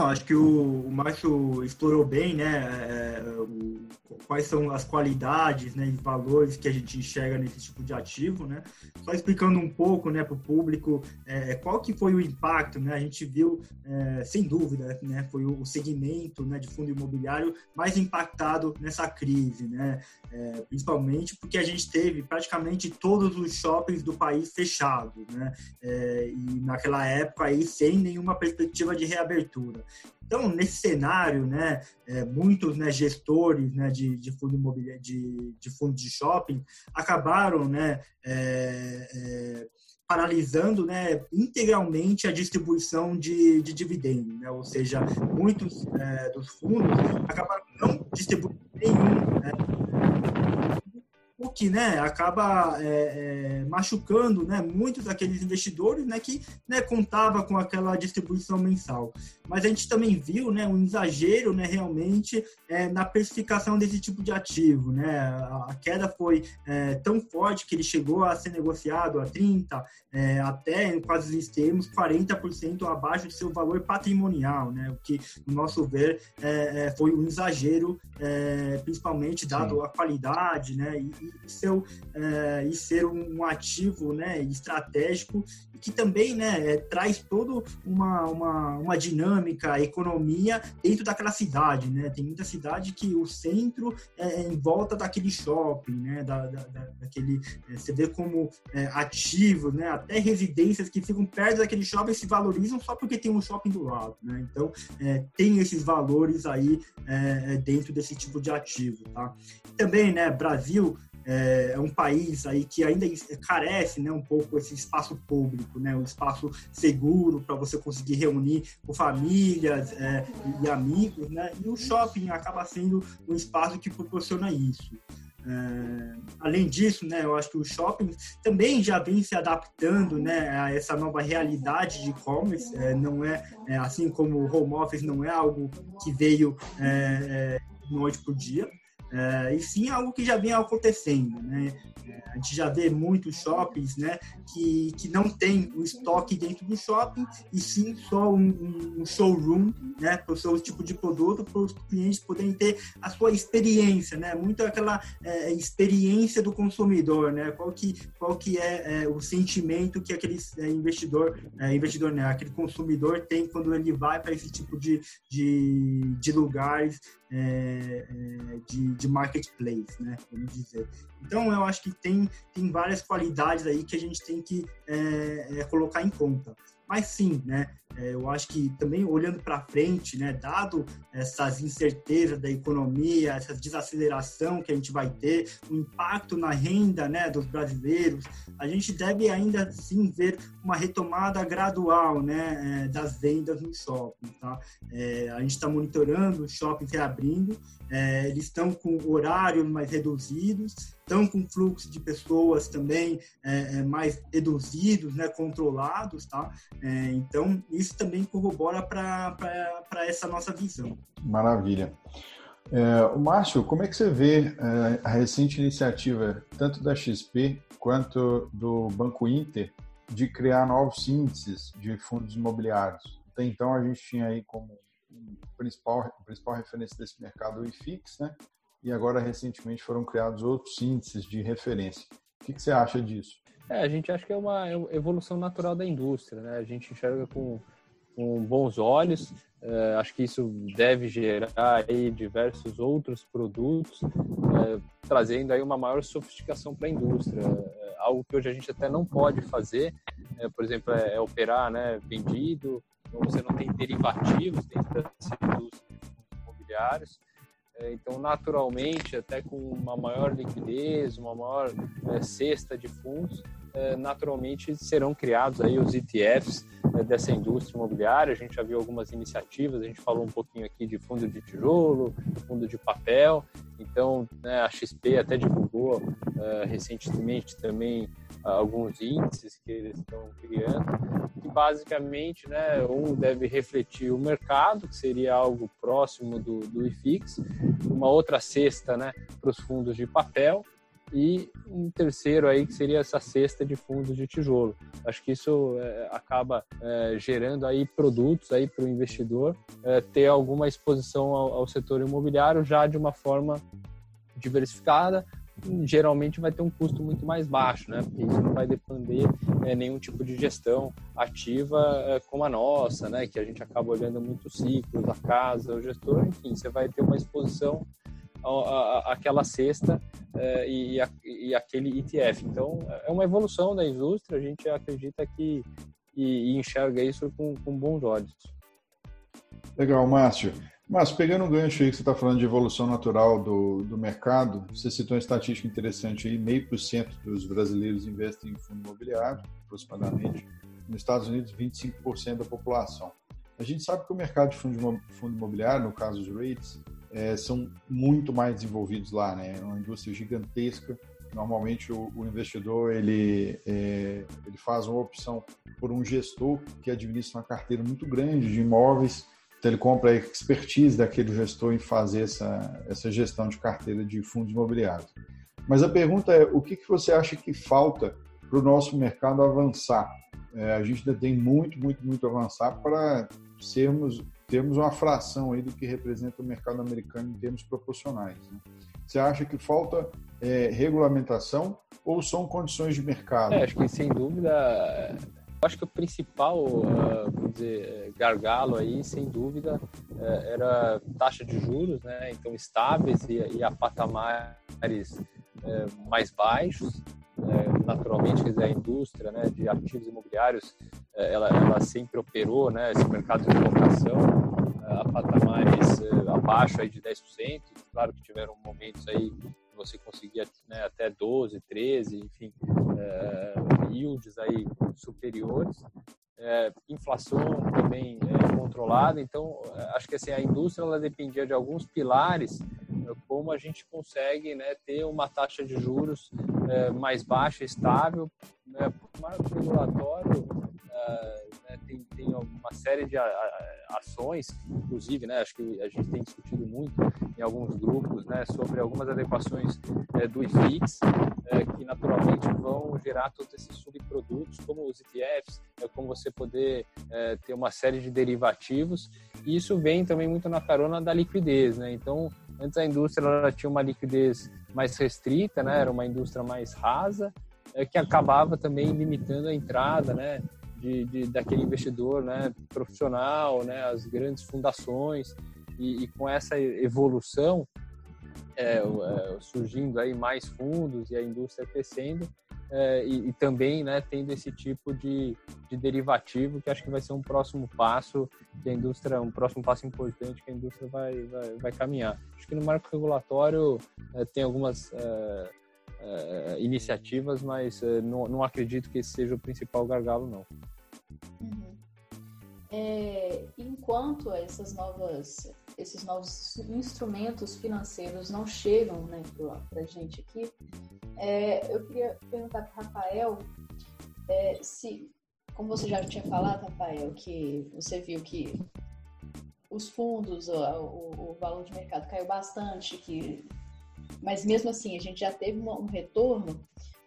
S4: Não, acho que o, o Márcio explorou bem, né, o, quais são as qualidades né, e valores que a gente enxerga nesse tipo de ativo, né? Só explicando um pouco né, para o público é, qual que foi o impacto, né? A gente viu, é, sem dúvida, né, foi o segmento né, de fundo imobiliário mais impactado nessa crise, né? É, principalmente porque a gente teve praticamente todos os shoppings do país fechados, né? É, e naquela época aí sem nenhuma perspectiva de reabertura. Então, nesse cenário, né, é, muitos né, gestores né, de, de fundo imobiliário, de, de fundo de shopping acabaram né, é, é, paralisando né, integralmente a distribuição de, de dividendos, né? ou seja, muitos é, dos fundos acabaram não distribuindo nenhum né, o que né, acaba é, é, machucando né, muitos daqueles investidores né, que né, contava com aquela distribuição mensal. Mas a gente também viu né, um exagero né, realmente é, na precificação desse tipo de ativo. Né? A, queda foi é, tão forte que ele chegou a ser negociado a 30%, é, até em quase extremos, 40% abaixo do seu valor patrimonial, né? o que, no nosso ver, é, foi um exagero, principalmente dado Sim. a qualidade né? e, seu, é, e ser um ativo né, estratégico que também né, é, traz toda uma, uma, uma dinâmica, economia dentro daquela cidade. Né? Tem muita cidade que o centro é, é em volta daquele shopping, né? da, da, daquele, é, você vê como é, ativo, né? até residências que ficam perto daquele shopping se valorizam só porque tem um shopping do lado. Né? Então, é, tem esses valores aí dentro desse tipo de ativo. Tá? Também, né, Brasil é, é, um país aí que ainda carece né, um pouco esse espaço público, né, um espaço seguro para você conseguir reunir com famílias é, e amigos, né, e o shopping acaba sendo um espaço que proporciona isso. É, além disso, né, eu acho que o shopping também já vem se adaptando né, a essa nova realidade de e-commerce. É, não é, é, assim como o home office não é algo que veio é, é noite por dia. É, e sim algo que já vem acontecendo, né? É, a gente já vê muitos shoppings, né, que, que não tem o estoque dentro do shopping e sim só um, um showroom, né, para o seu tipo de produto, para os clientes poderem ter a sua experiência, né, muito aquela é, experiência do consumidor, né, qual que qual que é, é o sentimento que aquele é, investidor, é, investidor, né, aquele consumidor tem quando ele vai para esse tipo de, de, de lugares é, é, de, de marketplace, né? Vamos dizer. Então, eu acho que tem, tem várias qualidades aí que a gente tem que é, é colocar em conta. Mas sim, né? É, eu acho que também olhando para frente, né, dado essas incertezas da economia, essa desaceleração que a gente vai ter, o impacto na renda né, dos brasileiros, a gente deve ainda sim ver uma retomada gradual né, é, das vendas no shopping. Tá? É, a gente está monitorando os shoppings reabrindo, é, eles estão com horários mais reduzidos, estão com fluxo de pessoas também é, é, mais reduzidos, né, controlados, tá? então, isso também corrobora para essa nossa visão.
S2: Maravilha. É, o Márcio, como é que você vê é, a recente iniciativa, tanto da XP quanto do Banco Inter, de criar novos índices de fundos imobiliários? Até então, a gente tinha aí como principal, principal referência desse mercado o IFIX, né? E agora, recentemente, foram criados outros índices de referência. O que, que você acha disso?
S3: É, a gente acha que é uma evolução natural da indústria, né? A gente enxerga com, com bons olhos. É, acho que isso deve gerar aí diversos outros produtos, é, trazendo aí uma maior sofisticação para a indústria. É, algo que hoje a gente até não pode fazer, é, por exemplo, é, é, operar, né, vendido, ou você não tem derivativos dentro das indústrias imobiliários. É, então, naturalmente, até com uma maior liquidez, uma maior cesta de fundos, naturalmente serão criados aí os ETFs é, dessa indústria imobiliária. A gente já viu algumas iniciativas, a gente falou um pouquinho aqui de fundo de tijolo, fundo de papel. Então, né, a XP até divulgou uh, recentemente também uh, alguns índices que eles estão criando, que basicamente, né, um deve refletir o mercado, que seria algo próximo do, do IFIX, uma outra cesta, né, para os fundos de papel, e um terceiro aí que seria essa cesta de fundos de tijolo. Acho que isso é, acaba é, gerando aí produtos aí para o investidor é, ter alguma exposição ao, ao, setor imobiliário já de uma forma diversificada. Geralmente vai ter um custo muito mais baixo, né? Porque isso não vai depender é, nenhum tipo de gestão ativa é, como a nossa, né? Que a gente acaba olhando muito ciclos, a casa, o gestor, enfim, você vai ter uma exposição aquela cesta é, e, e, aquele ETF. Então, é uma evolução da indústria, a gente acredita que e, e enxerga isso com, com, bons olhos.
S2: Legal, Márcio. Márcio, pegando um gancho aí que você está falando de evolução natural do, do mercado, você citou uma estatística interessante aí, meio por cento dos brasileiros investem em fundo imobiliário, aproximadamente. Nos Estados Unidos, 25% da população. A gente sabe que o mercado de fundo, fundo imobiliário, no caso os REITs, é, são muito mais desenvolvidos lá, né? É uma indústria gigantesca. Normalmente o, o investidor ele, é, ele faz uma opção por um gestor que administra uma carteira muito grande de imóveis. Então ele compra a expertise daquele gestor em fazer essa, essa gestão de carteira de fundos imobiliários. Mas a pergunta é, o que, que você acha que falta para o nosso mercado avançar? É, a gente ainda tem muito, muito, muito avançar para sermos temos uma fração aí do que representa o mercado americano em termos proporcionais. Né? Você acha que falta é, regulamentação ou são condições de mercado?
S3: É, acho que sem dúvida, acho que o principal, uh, vamos dizer, gargalo aí, sem dúvida, uh, era taxa de juros, né? Então estáveis e, e a patamares mais baixos. Naturalmente, quer dizer, a indústria né, de ativos imobiliários, é, ela, ela sempre operou né, esse mercado de locação é, a patamares abaixo aí de 10%. Claro que tiveram momentos aí que você conseguia né, até 12, 13, enfim, é, yields aí superiores. É, inflação também é, controlada. Então, acho que assim, a indústria ela dependia de alguns pilares como a gente consegue né, ter uma taxa de juros é, mais baixa, estável, né, o marco regulatório é, né, tem, tem uma série de ações, inclusive, né, acho que a gente tem discutido muito em alguns grupos né, sobre algumas adequações é, do IFIX, é, que naturalmente vão gerar todos esses subprodutos, como os ETFs, é, como você poder é, ter uma série de derivativos, e isso vem também muito na carona da liquidez, né? Então, Antes a indústria ela tinha uma liquidez mais restrita, né? Era uma indústria mais rasa, é, que acabava também limitando a entrada, né? De, de, daquele investidor né, profissional, né, as grandes fundações e, e com essa evolução é, é, surgindo aí mais fundos e a indústria crescendo, é, e, e, também né, tendo esse tipo de, de, derivativo que acho que vai ser um próximo passo que a indústria, um próximo passo importante que a indústria vai, vai, vai caminhar. Acho que no marco regulatório é, tem algumas é, é iniciativas, mas é, não, não, acredito que esse seja o principal gargalo, não.
S1: Uhum. É, enquanto essas novas, esses novos instrumentos financeiros não chegam né, para a gente aqui, é, eu queria perguntar para o Rafael é, se, como você já tinha falado, Rafael, que você viu que os fundos, o, o, o valor de mercado caiu bastante, que, mas mesmo assim a gente já teve um retorno.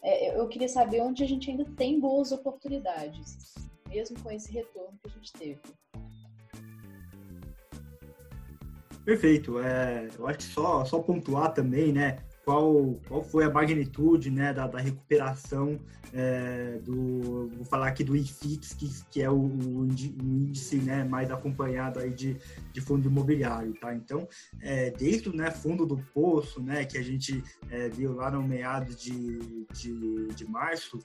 S1: É, eu queria saber onde a gente ainda tem boas oportunidades, mesmo com esse retorno que a gente teve.
S4: Perfeito. É, eu acho que só, só pontuar também, né? Qual, qual foi a magnitude né, da, da recuperação é, do, vou falar aqui do IFIX, que, que é o, o índice né, mais acompanhado aí de, de fundo imobiliário, tá? Então, é, desde o né, fundo do poço, né, que a gente é, viu lá no meados de, de, de março,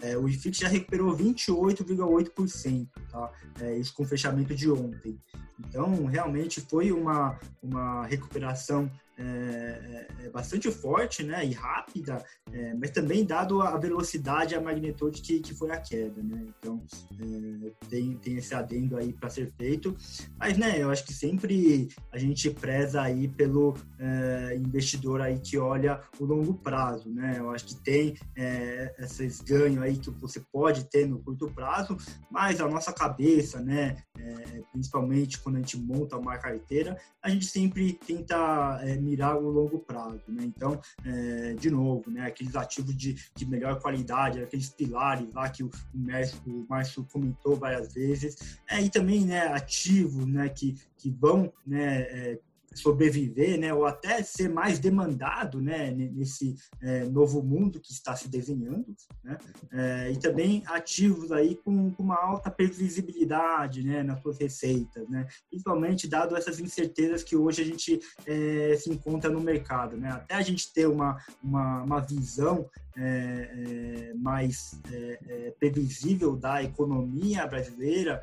S4: é, o IFIX já recuperou 28,8%, tá? É, isso com fechamento de ontem. Então, realmente foi uma, uma recuperação é, é, é, bastante forte né, e rápida, é, mas também dado a velocidade e a magnitude que, que foi a queda. Né? Então, é, tem, tem esse adendo aí para ser feito. Mas né, eu acho que sempre a gente preza aí pelo é, investidor aí que olha o longo prazo. Né? Eu acho que tem esses ganhos aí que você pode ter no curto prazo, mas a nossa cabeça, né, principalmente quando a gente monta uma carteira, a gente sempre tenta mirar o longo prazo, né? Então, é, de novo, né? Aqueles ativos de, de melhor qualidade, aqueles pilares lá que o, o Márcio, o Márcio comentou várias vezes, é, e também, né? Ativos, né? Que, que vão, né? É, sobreviver, né, ou até ser mais demandado, né, nesse é, novo mundo que está se desenhando, né, é, e também ativos aí com, com, uma alta previsibilidade, né, nas suas receitas, né, principalmente dado essas incertezas que hoje a gente é, se encontra no mercado, né, até a gente ter uma, uma, uma visão é, é, mais é, previsível da economia brasileira,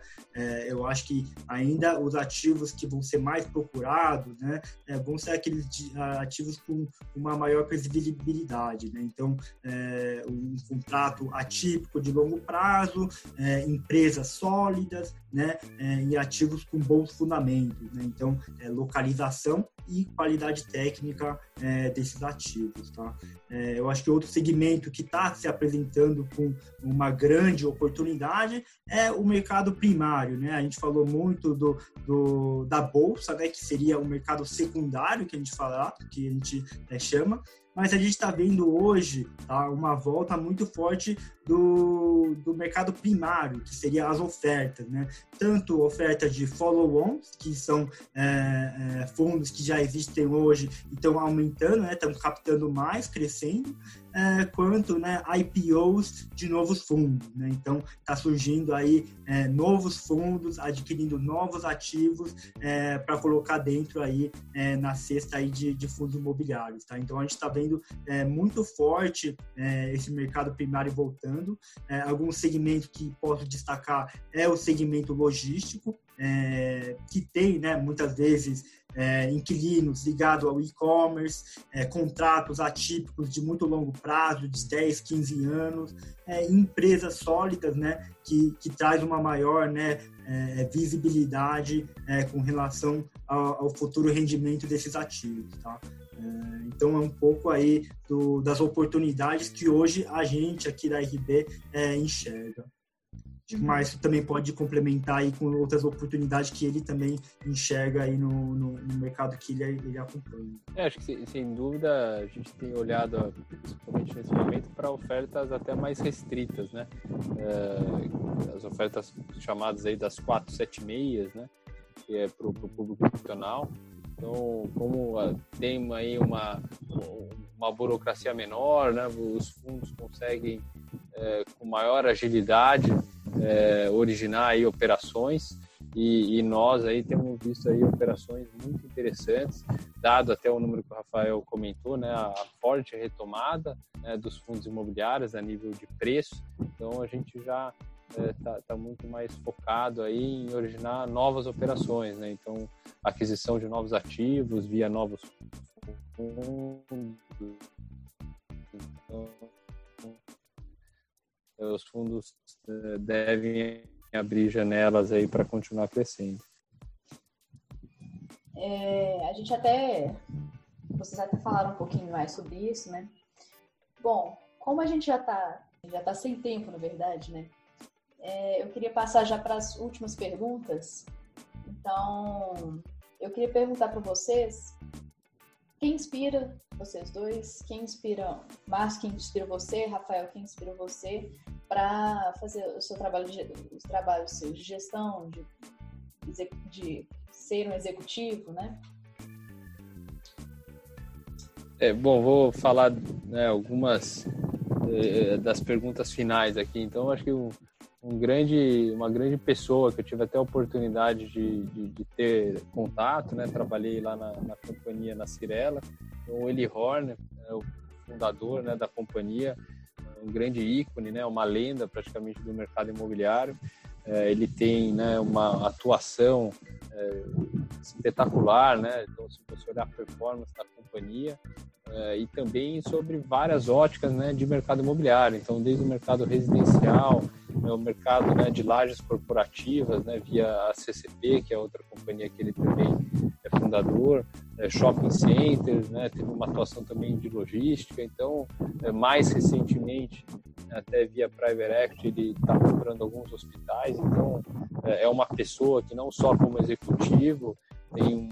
S4: eu acho que ainda os ativos que vão ser mais procurados, né, é, vão ser aqueles ativos com uma maior previsibilidade, né? Então, um contrato atípico de longo prazo, empresas sólidas, né, e ativos com bons fundamentos, né? Então, localização e qualidade técnica desses ativos, tá? eu acho que outro segmento segmento que está se apresentando com uma grande oportunidade é o mercado primário, né? A gente falou muito do, do da bolsa, né? Que seria o mercado secundário que a gente fala, que a gente é, chama, mas a gente está vendo hoje tá, uma volta muito forte do, do mercado primário, que seria as ofertas, né? Tanto ofertas de follow-ons, que são é, é, fundos que já existem hoje e estão aumentando, né? Estão captando mais, crescendo, é, quanto né, IPOs de novos fundos. Né? Então, está surgindo aí é, novos fundos, adquirindo novos ativos é, para colocar dentro aí é, na cesta aí de, de, fundos imobiliários. Tá? Então, a gente está vendo muito forte esse mercado primário voltando. Alguns segmentos que posso destacar é o segmento logístico, que tem né, muitas vezes é, inquilinos ligados ao e-commerce, é, contratos atípicos de muito longo prazo, de 10, 15 anos, é, empresas sólidas, né, que, que traz uma maior né, é, visibilidade é, com relação ao, ao, futuro rendimento desses ativos. Tá? É, então, é um pouco aí do, das oportunidades que hoje a gente aqui da RB enxerga. Uhum. mas também pode complementar aí com outras oportunidades que ele também enxerga aí no, no, no mercado que ele, ele acompanha.
S3: É, acho que sem dúvida a gente tem olhado, principalmente nesse momento, para ofertas até mais restritas, né? É, as ofertas chamadas aí das 476, né? Que é para o público profissional. Então, como tem aí uma, uma burocracia menor, né? Os fundos conseguem é, com maior agilidade é, originar aí operações e, e, nós aí temos visto aí operações muito interessantes, dado até o número que o Rafael comentou, né, a forte retomada né, dos fundos imobiliários a nível de preço. Então a gente já está é, tá, tá muito mais focado aí em originar novas operações, né? Então aquisição de novos ativos via novos fundos. Então, os fundos eh, devem abrir janelas aí para continuar crescendo.
S1: É, a gente até, vocês até falaram um pouquinho mais sobre isso, né? Bom, como a gente já está já tá sem tempo, na verdade, né? É, eu queria passar já para as últimas perguntas. Então, eu queria perguntar para vocês quem inspira vocês dois? Quem inspira? Márcio, quem inspira você? Rafael, quem inspira você para fazer o seu trabalho de, os trabalhos seus de gestão, de, de ser um executivo, né?
S3: É, bom, vou falar né, algumas eh, das perguntas finais aqui. Então, acho que um, um, grande, uma grande pessoa que eu tive até a oportunidade de, de, de ter contato, né? Trabalhei lá na, na companhia na Cirela, o Eli Horn, é o fundador né, da companhia, um grande ícone, né? Uma lenda praticamente do mercado imobiliário. É, ele tem né, uma atuação é, espetacular, né? Então, se você olhar a performance da companhia, é, e também sobre várias óticas né, de mercado imobiliário. Então, desde o mercado residencial, né, o mercado né, de lajes corporativas, né, via a CCP, que é outra companhia que ele também é fundador, é, shopping centers, né, teve uma atuação também de logística. Então, é, mais recentemente, até via Private Equity, ele está comprando alguns hospitais. Então, é, é uma pessoa que não só como executivo tem um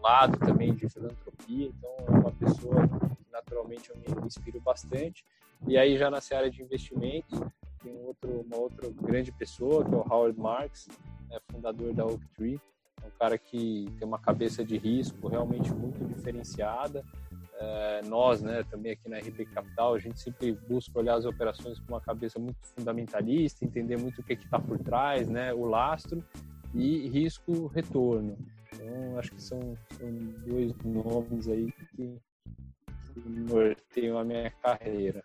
S3: lado também de filantropia, então é uma pessoa que naturalmente eu me inspiro bastante. E aí já nessa área de investimentos, tem outro, uma outra grande pessoa, que é o Howard Marks, né, fundador da Oaktree, é um cara que tem uma cabeça de risco realmente muito diferenciada. É, nós, né, também aqui na RB Capital, a gente sempre busca olhar as operações com uma cabeça muito fundamentalista, entender muito o que está por trás, né, o lastro e risco-retorno. Então, acho que são, são dois nomes aí que, que norteiam a minha carreira.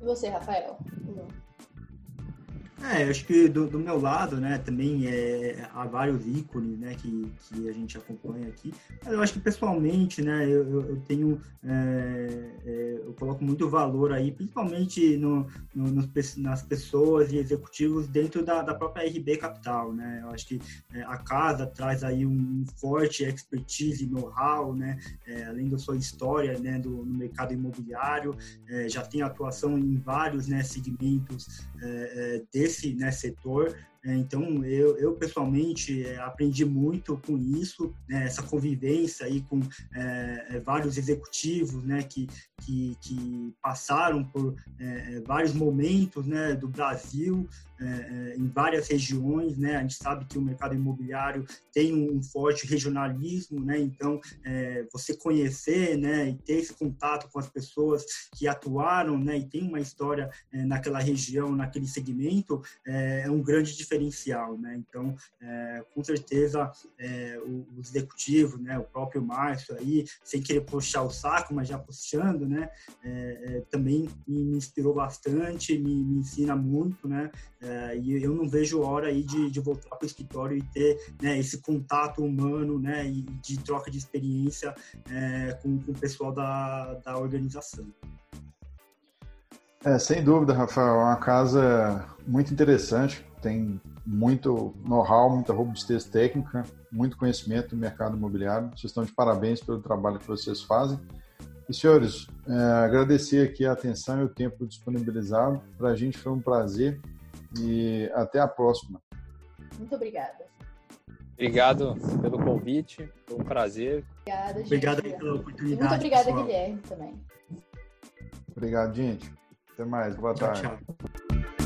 S1: E você, Rafael?
S4: É, acho que do, do, meu lado, né, também é, há vários ícones, né, que, que a gente acompanha aqui. Mas eu acho que pessoalmente, né, eu, eu tenho, é, é, eu coloco muito valor aí, principalmente no, no, nos, nas pessoas e executivos dentro da, da própria RB Capital, né. Eu acho que é, a casa traz aí um forte expertise, know-how, né, é, além da sua história, né, do, no mercado imobiliário, é, já tem atuação em vários, né, segmentos desse esse né, setor é, então, eu, eu pessoalmente é, aprendi muito com isso, né, essa convivência aí com é, é vários executivos né, que, que, que passaram por é, é vários momentos né, do Brasil, em várias regiões. Né, a gente sabe que o mercado imobiliário tem um, forte regionalismo, né, então você conhecer né, e ter esse contato com as pessoas que atuaram né, e tem uma história naquela região, naquele segmento, é um grande diferencial diferencial, né? Então, é, com certeza, é, o, o, executivo, né, o próprio Márcio aí, sem querer puxar o saco, mas já puxando, né, é, é também me, inspirou bastante, me, me ensina muito, né? É, e eu não vejo hora aí de, de voltar para o escritório e ter né, esse contato humano, né, e de troca de experiência é, com, com o pessoal da, da organização.
S2: É, sem dúvida, Rafael, é uma casa muito interessante, tem muito know-how, muita robustez técnica, muito conhecimento do mercado imobiliário. Vocês estão de parabéns pelo trabalho que vocês fazem. E, senhores, é, agradecer aqui a atenção e o tempo disponibilizado. Para a gente foi um prazer e até a próxima.
S1: Muito obrigada.
S3: Obrigado pelo convite, foi um prazer.
S1: Obrigada, gente.
S4: Obrigado pela oportunidade.
S1: Muito obrigada, pessoal. Guilherme, também.
S2: Obrigado, gente. Até mais. Boa tchau, tarde. Tchau.